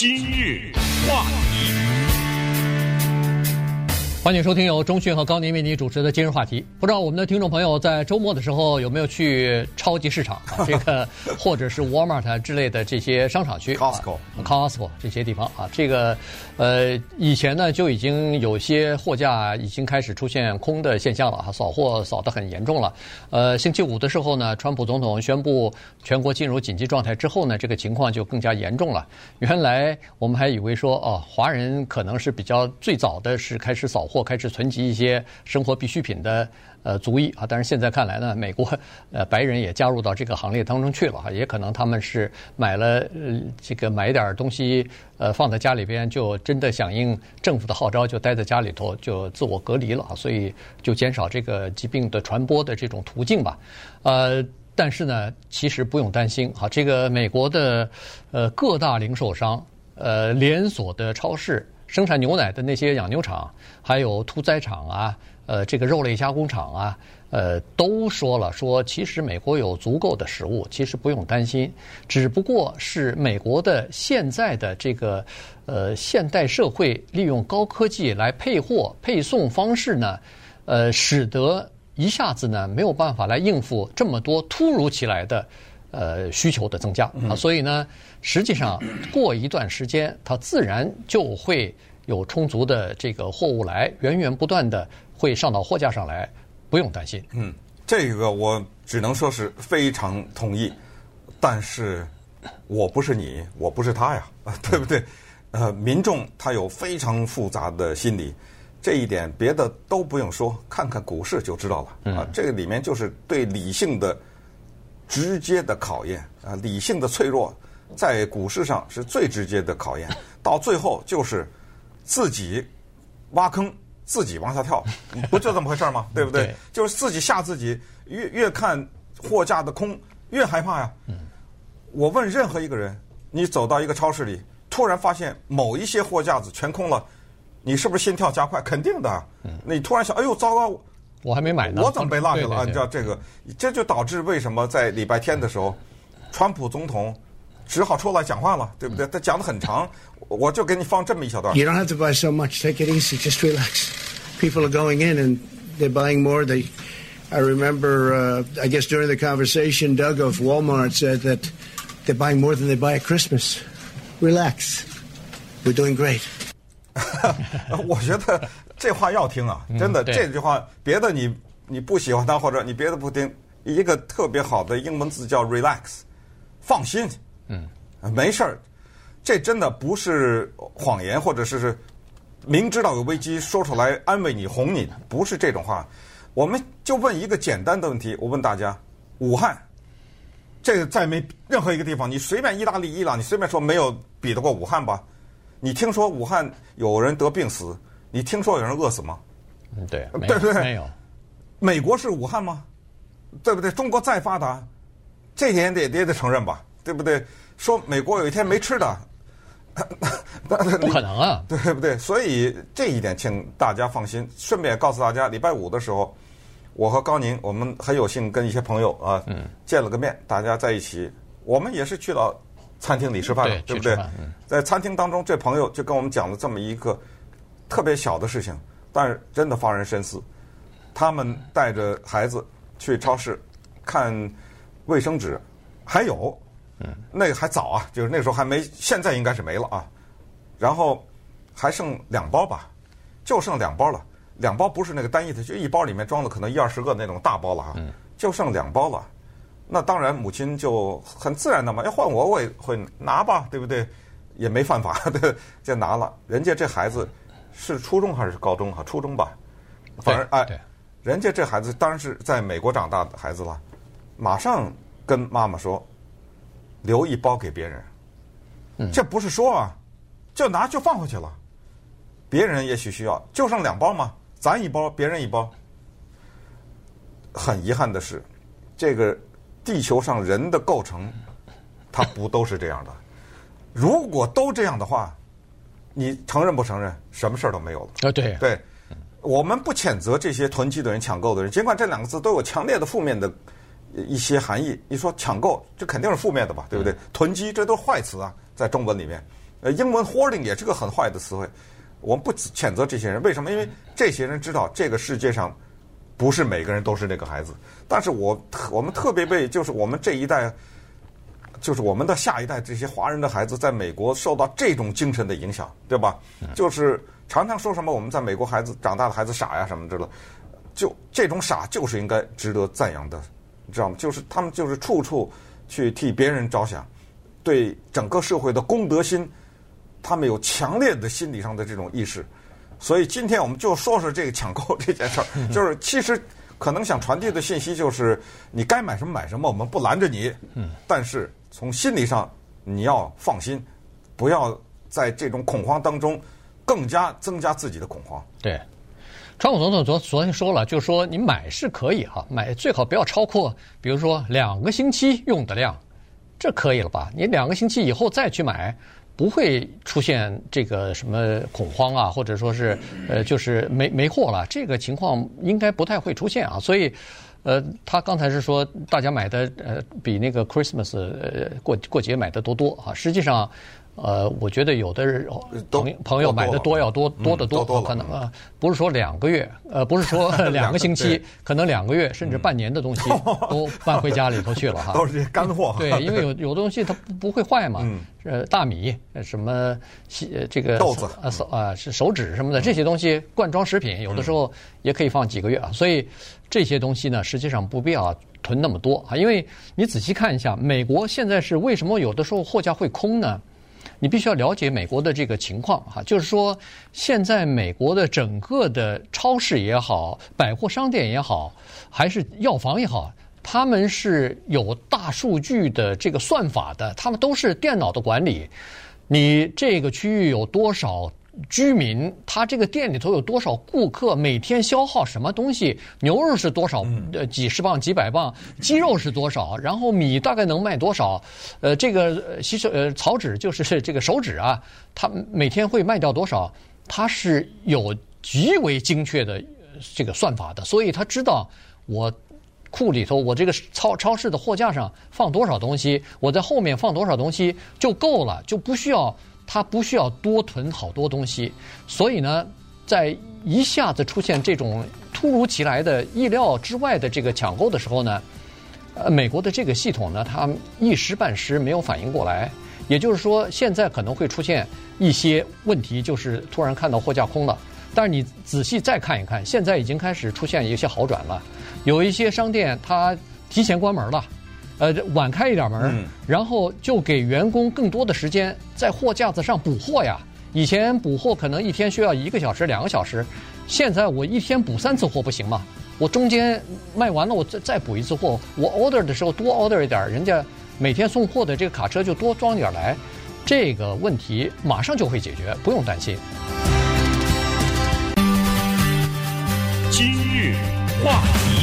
今日话题，欢迎收听由中讯和高宁为您主持的今日话题。不知道我们的听众朋友在周末的时候有没有去超级市场啊？这个 或者是 Walmart 之类的这些商场区，Costco、啊、Costco 这些地方啊，这个呃以前呢就已经有些货架已经开始出现空的现象了哈，扫货扫得很严重了。呃，星期五的时候呢，川普总统宣布全国进入紧急状态之后呢，这个情况就更加严重了。原来我们还以为说哦，华人可能是比较最早的是开始扫货。开始存积一些生活必需品的呃足迹啊，但是现在看来呢，美国呃白人也加入到这个行列当中去了哈，也可能他们是买了呃这个买点东西呃放在家里边，就真的响应政府的号召，就待在家里头就自我隔离了，所以就减少这个疾病的传播的这种途径吧。呃，但是呢，其实不用担心哈，这个美国的呃各大零售商呃连锁的超市。生产牛奶的那些养牛场，还有屠宰场啊，呃，这个肉类加工厂啊，呃，都说了说，其实美国有足够的食物，其实不用担心。只不过是美国的现在的这个呃现代社会利用高科技来配货配送方式呢，呃，使得一下子呢没有办法来应付这么多突如其来的。呃，需求的增加啊，所以呢，实际上过一段时间，它自然就会有充足的这个货物来，源源不断的会上到货架上来，不用担心。嗯，这个我只能说是非常同意，但是我不是你，我不是他呀，对不对？呃，民众他有非常复杂的心理，这一点别的都不用说，看看股市就知道了啊，这个里面就是对理性的。直接的考验啊，理性的脆弱，在股市上是最直接的考验。到最后就是自己挖坑，自己往下跳，不就这么回事吗？对不对？对，就是自己吓自己，越越看货架的空，越害怕呀。我问任何一个人，你走到一个超市里，突然发现某一些货架子全空了，你是不是心跳加快？肯定的。那你突然想，哎呦，糟糕！我还没买呢，我怎么被落下了？你知道这个，这就导致为什么在礼拜天的时候，川普总统只好出来讲话了，对不对？他讲的很长，我就给你放这么一小段。You don't have to buy so much. Take it easy. Just relax. People are going in and they're buying more. They, I remember, uh, I guess during the conversation, Doug of Walmart said that they're buying more than they buy at Christmas. Relax. We're doing great. 我觉得。这话要听啊，真的，这句话别的你你不喜欢他，或者你别的不听，一个特别好的英文字叫 relax，放心，嗯，没事儿，这真的不是谎言，或者是是明知道有危机说出来安慰你哄你，不是这种话。我们就问一个简单的问题，我问大家，武汉，这个在没任何一个地方，你随便意大利、伊朗，你随便说没有比得过武汉吧？你听说武汉有人得病死？你听说有人饿死吗？嗯，对，对不对？没有。美国是武汉吗？对不对？中国再发达，这点得也得承认吧？对不对？说美国有一天没吃的，不可能啊，对不对？所以这一点，请大家放心。顺便也告诉大家，礼拜五的时候，我和高宁，我们很有幸跟一些朋友啊，嗯，见了个面，大家在一起，我们也是去到餐厅里吃饭，对，对不对？在餐厅当中，这朋友就跟我们讲了这么一个。特别小的事情，但是真的发人深思。他们带着孩子去超市看卫生纸，还有，嗯，那个还早啊，就是那个时候还没，现在应该是没了啊。然后还剩两包吧，就剩两包了。两包不是那个单一的，就一包里面装了可能一二十个那种大包了哈，就剩两包了。那当然，母亲就很自然的嘛，要换我我也会拿吧，对不对？也没犯法，对，就拿了。人家这孩子。是初中还是高中？哈，初中吧。反正哎，人家这孩子当然是在美国长大的孩子了，马上跟妈妈说，留一包给别人。嗯，这不是说啊，就拿就放回去了。别人也许需要，就剩两包嘛，咱一包，别人一包。很遗憾的是，这个地球上人的构成，它不都是这样的。如果都这样的话。你承认不承认？什么事儿都没有了啊？对对，我们不谴责这些囤积的人、抢购的人，尽管这两个字都有强烈的负面的一些含义。你说抢购，这肯定是负面的吧？对不对？囤积，这都是坏词啊，在中文里面。呃，英文 hoarding 也是个很坏的词汇。我们不谴责这些人，为什么？因为这些人知道这个世界上不是每个人都是那个孩子。但是我我们特别被就是我们这一代，就是我们的下一代这些华人的孩子，在美国受到这种精神的影响，对吧？就是常常说什么我们在美国孩子长大的孩子傻呀什么之类的，就这种傻就是应该值得赞扬的，你知道吗？就是他们就是处处去替别人着想。对整个社会的公德心，他们有强烈的心理上的这种意识，所以今天我们就说说这个抢购这件事儿。就是其实可能想传递的信息就是，你该买什么买什么，我们不拦着你。嗯。但是从心理上你要放心，不要在这种恐慌当中更加增加自己的恐慌。对，川普总统昨昨天说了，就是说你买是可以哈，买最好不要超过，比如说两个星期用的量。这可以了吧？你两个星期以后再去买，不会出现这个什么恐慌啊，或者说是呃，就是没没货了，这个情况应该不太会出现啊。所以，呃，他刚才是说大家买的呃比那个 Christmas 呃过过节买的多多啊，实际上。呃，我觉得有的人朋朋友买的多要多多得多，可能啊，不是说两个月，呃，不是说 两个星期，可能两个月甚至半年的东西都搬回家里头去了哈。都是些干货。对，因为有有的东西它不不会坏嘛，呃，大米什么这个豆子。啊手啊是手指什么的这些东西，罐装食品有的时候也可以放几个月啊，所以这些东西呢，实际上不必要囤那么多啊，因为你仔细看一下，美国现在是为什么有的时候货架会空呢？你必须要了解美国的这个情况哈，就是说，现在美国的整个的超市也好，百货商店也好，还是药房也好，他们是有大数据的这个算法的，他们都是电脑的管理，你这个区域有多少？居民他这个店里头有多少顾客，每天消耗什么东西？牛肉是多少？呃，几十磅、几百磅，鸡肉是多少？然后米大概能卖多少？呃，这个洗手呃草纸就是这个手纸啊，他每天会卖掉多少？他是有极为精确的这个算法的，所以他知道我库里头我这个超超市的货架上放多少东西，我在后面放多少东西就够了，就不需要。他不需要多囤好多东西，所以呢，在一下子出现这种突如其来的意料之外的这个抢购的时候呢，呃，美国的这个系统呢，它一时半时没有反应过来。也就是说，现在可能会出现一些问题，就是突然看到货架空了。但是你仔细再看一看，现在已经开始出现一些好转了，有一些商店它提前关门了。呃，晚开一点门，嗯、然后就给员工更多的时间在货架子上补货呀。以前补货可能一天需要一个小时、两个小时，现在我一天补三次货不行吗？我中间卖完了，我再再补一次货。我 order 的时候多 order 一点，人家每天送货的这个卡车就多装点来，这个问题马上就会解决，不用担心。今日话题。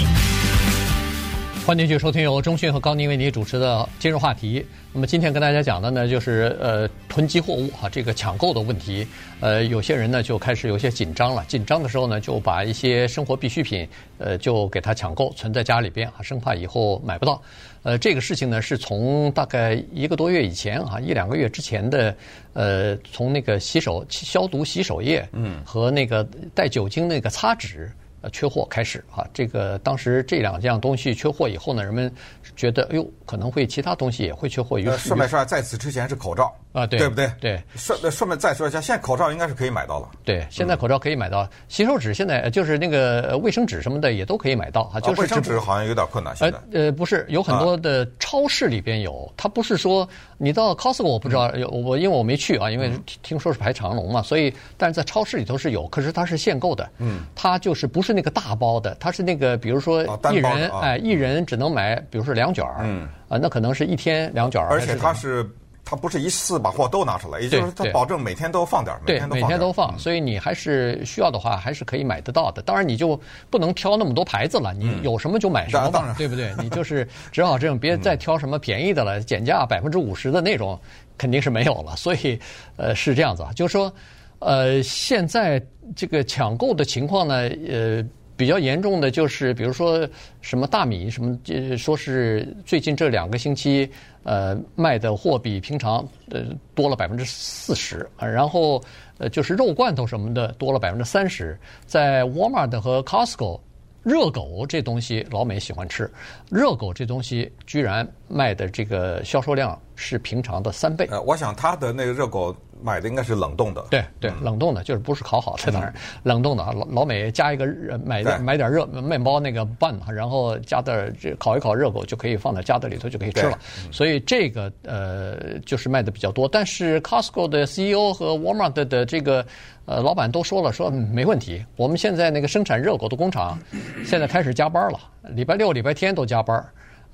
欢迎继续收听由中讯和高宁为您主持的今日话题。那么今天跟大家讲的呢，就是呃囤积货物哈，这个抢购的问题。呃，有些人呢就开始有些紧张了，紧张的时候呢，就把一些生活必需品呃就给它抢购，存在家里边啊，生怕以后买不到。呃，这个事情呢是从大概一个多月以前啊，一两个月之前的呃，从那个洗手消毒洗手液，嗯，和那个带酒精那个擦纸。缺货开始啊，这个当时这两样东西缺货以后呢，人们觉得哎呦，可能会其他东西也会缺货。于是，顺便说，在此之前是口罩啊，对，对不对？对。顺顺便再说一下，现在口罩应该是可以买到了。对，现在口罩可以买到，洗手纸现在就是那个卫生纸什么的也都可以买到啊。就是卫生纸好像有点困难，现在。呃呃，不是，有很多的超市里边有，它不是说你到 Costco 我不知道有我，因为我没去啊，因为听说是排长龙嘛，所以但是在超市里头是有，可是它是限购的，嗯，它就是不是那个大包的。它是那个，比如说一人哎，一人只能买，比如说两卷儿，嗯，啊，那可能是一天两卷儿。而且它是，它不是一次把货都拿出来，也就是它保证每天都放点儿，对，每天都放。所以你还是需要的话，还是可以买得到的。当然你就不能挑那么多牌子了，你有什么就买什么吧，对不对？你就是只好这样，别再挑什么便宜的了，减价百分之五十的那种肯定是没有了。所以，呃，是这样子啊，就是说，呃，现在这个抢购的情况呢，呃。比较严重的就是，比如说什么大米什么，呃，说是最近这两个星期，呃，卖的货比平常呃多了百分之四十，然后呃就是肉罐头什么的多了百分之三十，在 Walmart 和 Costco。热狗这东西老美喜欢吃，热狗这东西居然卖的这个销售量是平常的三倍。呃，我想他的那个热狗买的应该是冷冻的。对对，冷冻的，就是不是烤好的，当然 冷冻的。老老美加一个买买点热面包那个 bun，然后加点这烤一烤热狗就可以放在加的里头就可以吃了。所以这个呃就是卖的比较多。但是 Costco 的 CEO 和 Walmart 的这个。呃，老板都说了，说没问题。我们现在那个生产热狗的工厂，现在开始加班了，礼拜六、礼拜天都加班。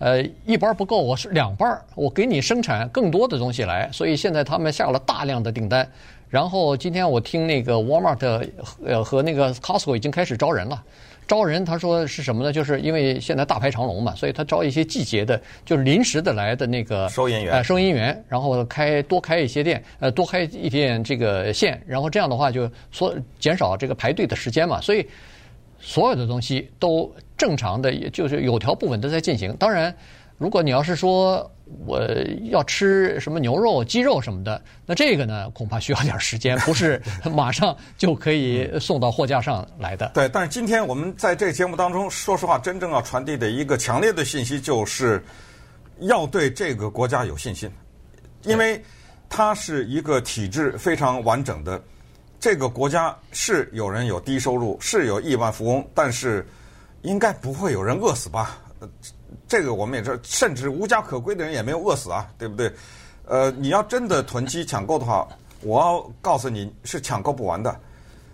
呃，一班不够，我是两班，我给你生产更多的东西来。所以现在他们下了大量的订单。然后今天我听那个 Walmart 呃和那个 Costco 已经开始招人了。招人，他说是什么呢？就是因为现在大排长龙嘛，所以他招一些季节的，就是临时的来的那个收银员，呃，收银员，然后开多开一些店，呃，多开一点这个线，然后这样的话就缩减少这个排队的时间嘛，所以所有的东西都正常的，也就是有条不紊的在进行。当然，如果你要是说。我要吃什么牛肉、鸡肉什么的，那这个呢，恐怕需要点时间，不是马上就可以送到货架上来的。对，但是今天我们在这个节目当中，说实话，真正要传递的一个强烈的信息，就是要对这个国家有信心，因为它是一个体制非常完整的。这个国家是有人有低收入，是有亿万富翁，但是应该不会有人饿死吧？这个我们也知道，甚至无家可归的人也没有饿死啊，对不对？呃，你要真的囤积抢购的话，我要告诉你是抢购不完的。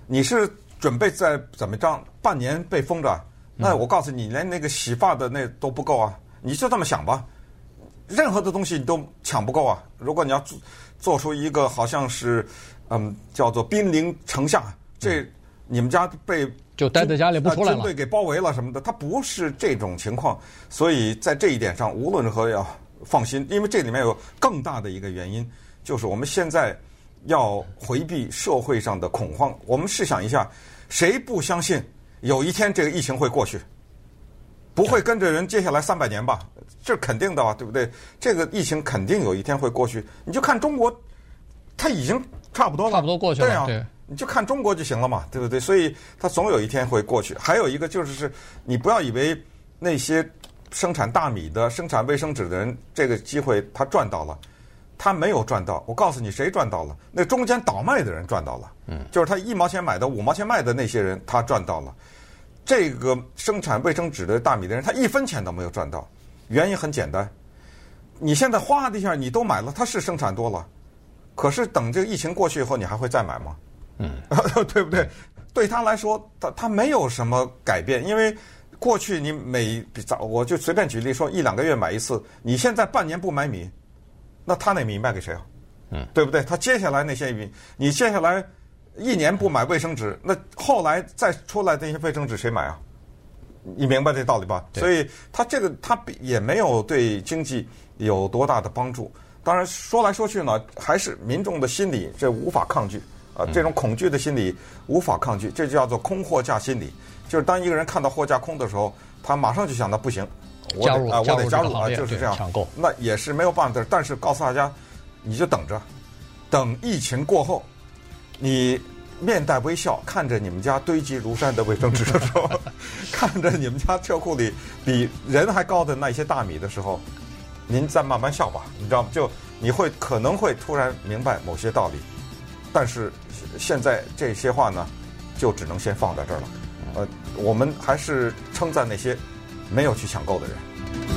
你是准备在怎么着半年被封着？那我告诉你，连那个洗发的那都不够啊！你就这么想吧，任何的东西你都抢不够啊！如果你要做做出一个好像是嗯叫做兵临城下，这你们家被。就待在家里不出来了。军队给包围了什么的，他不是这种情况，所以在这一点上，无论如何要放心，因为这里面有更大的一个原因，就是我们现在要回避社会上的恐慌。我们试想一下，谁不相信有一天这个疫情会过去？不会跟着人接下来三百年吧？这是肯定的啊？对不对？这个疫情肯定有一天会过去。你就看中国，它已经差不多了，差不多过去了。对啊。对你就看中国就行了嘛，对不对？所以它总有一天会过去。还有一个就是，是你不要以为那些生产大米的、生产卫生纸的人这个机会他赚到了，他没有赚到。我告诉你，谁赚到了？那中间倒卖的人赚到了。嗯，就是他一毛钱买的五毛钱卖的那些人，他赚到了。这个生产卫生纸的大米的人，他一分钱都没有赚到。原因很简单，你现在哗的一下你都买了，他是生产多了，可是等这个疫情过去以后，你还会再买吗？嗯，对不对？对他来说，他他没有什么改变，因为过去你每早我就随便举例说，一两个月买一次，你现在半年不买米，那他那米卖给谁啊？嗯，对不对？他接下来那些米，你接下来一年不买卫生纸，那后来再出来的那些卫生纸谁买啊？你明白这道理吧？所以他这个他也没有对经济有多大的帮助。当然说来说去呢，还是民众的心理这无法抗拒。啊，这种恐惧的心理无法抗拒，这就叫做空货架心理。就是当一个人看到货架空的时候，他马上就想到不行，我得啊，我得加入啊，就是这样抢购。那也是没有办法的。但是告诉大家，你就等着，等疫情过后，你面带微笑看着你们家堆积如山的卫生纸的时候，看着你们家车库里比人还高的那些大米的时候，您再慢慢笑吧，你知道吗？就你会可能会突然明白某些道理。但是现在这些话呢，就只能先放在这儿了。呃，我们还是称赞那些没有去抢购的人。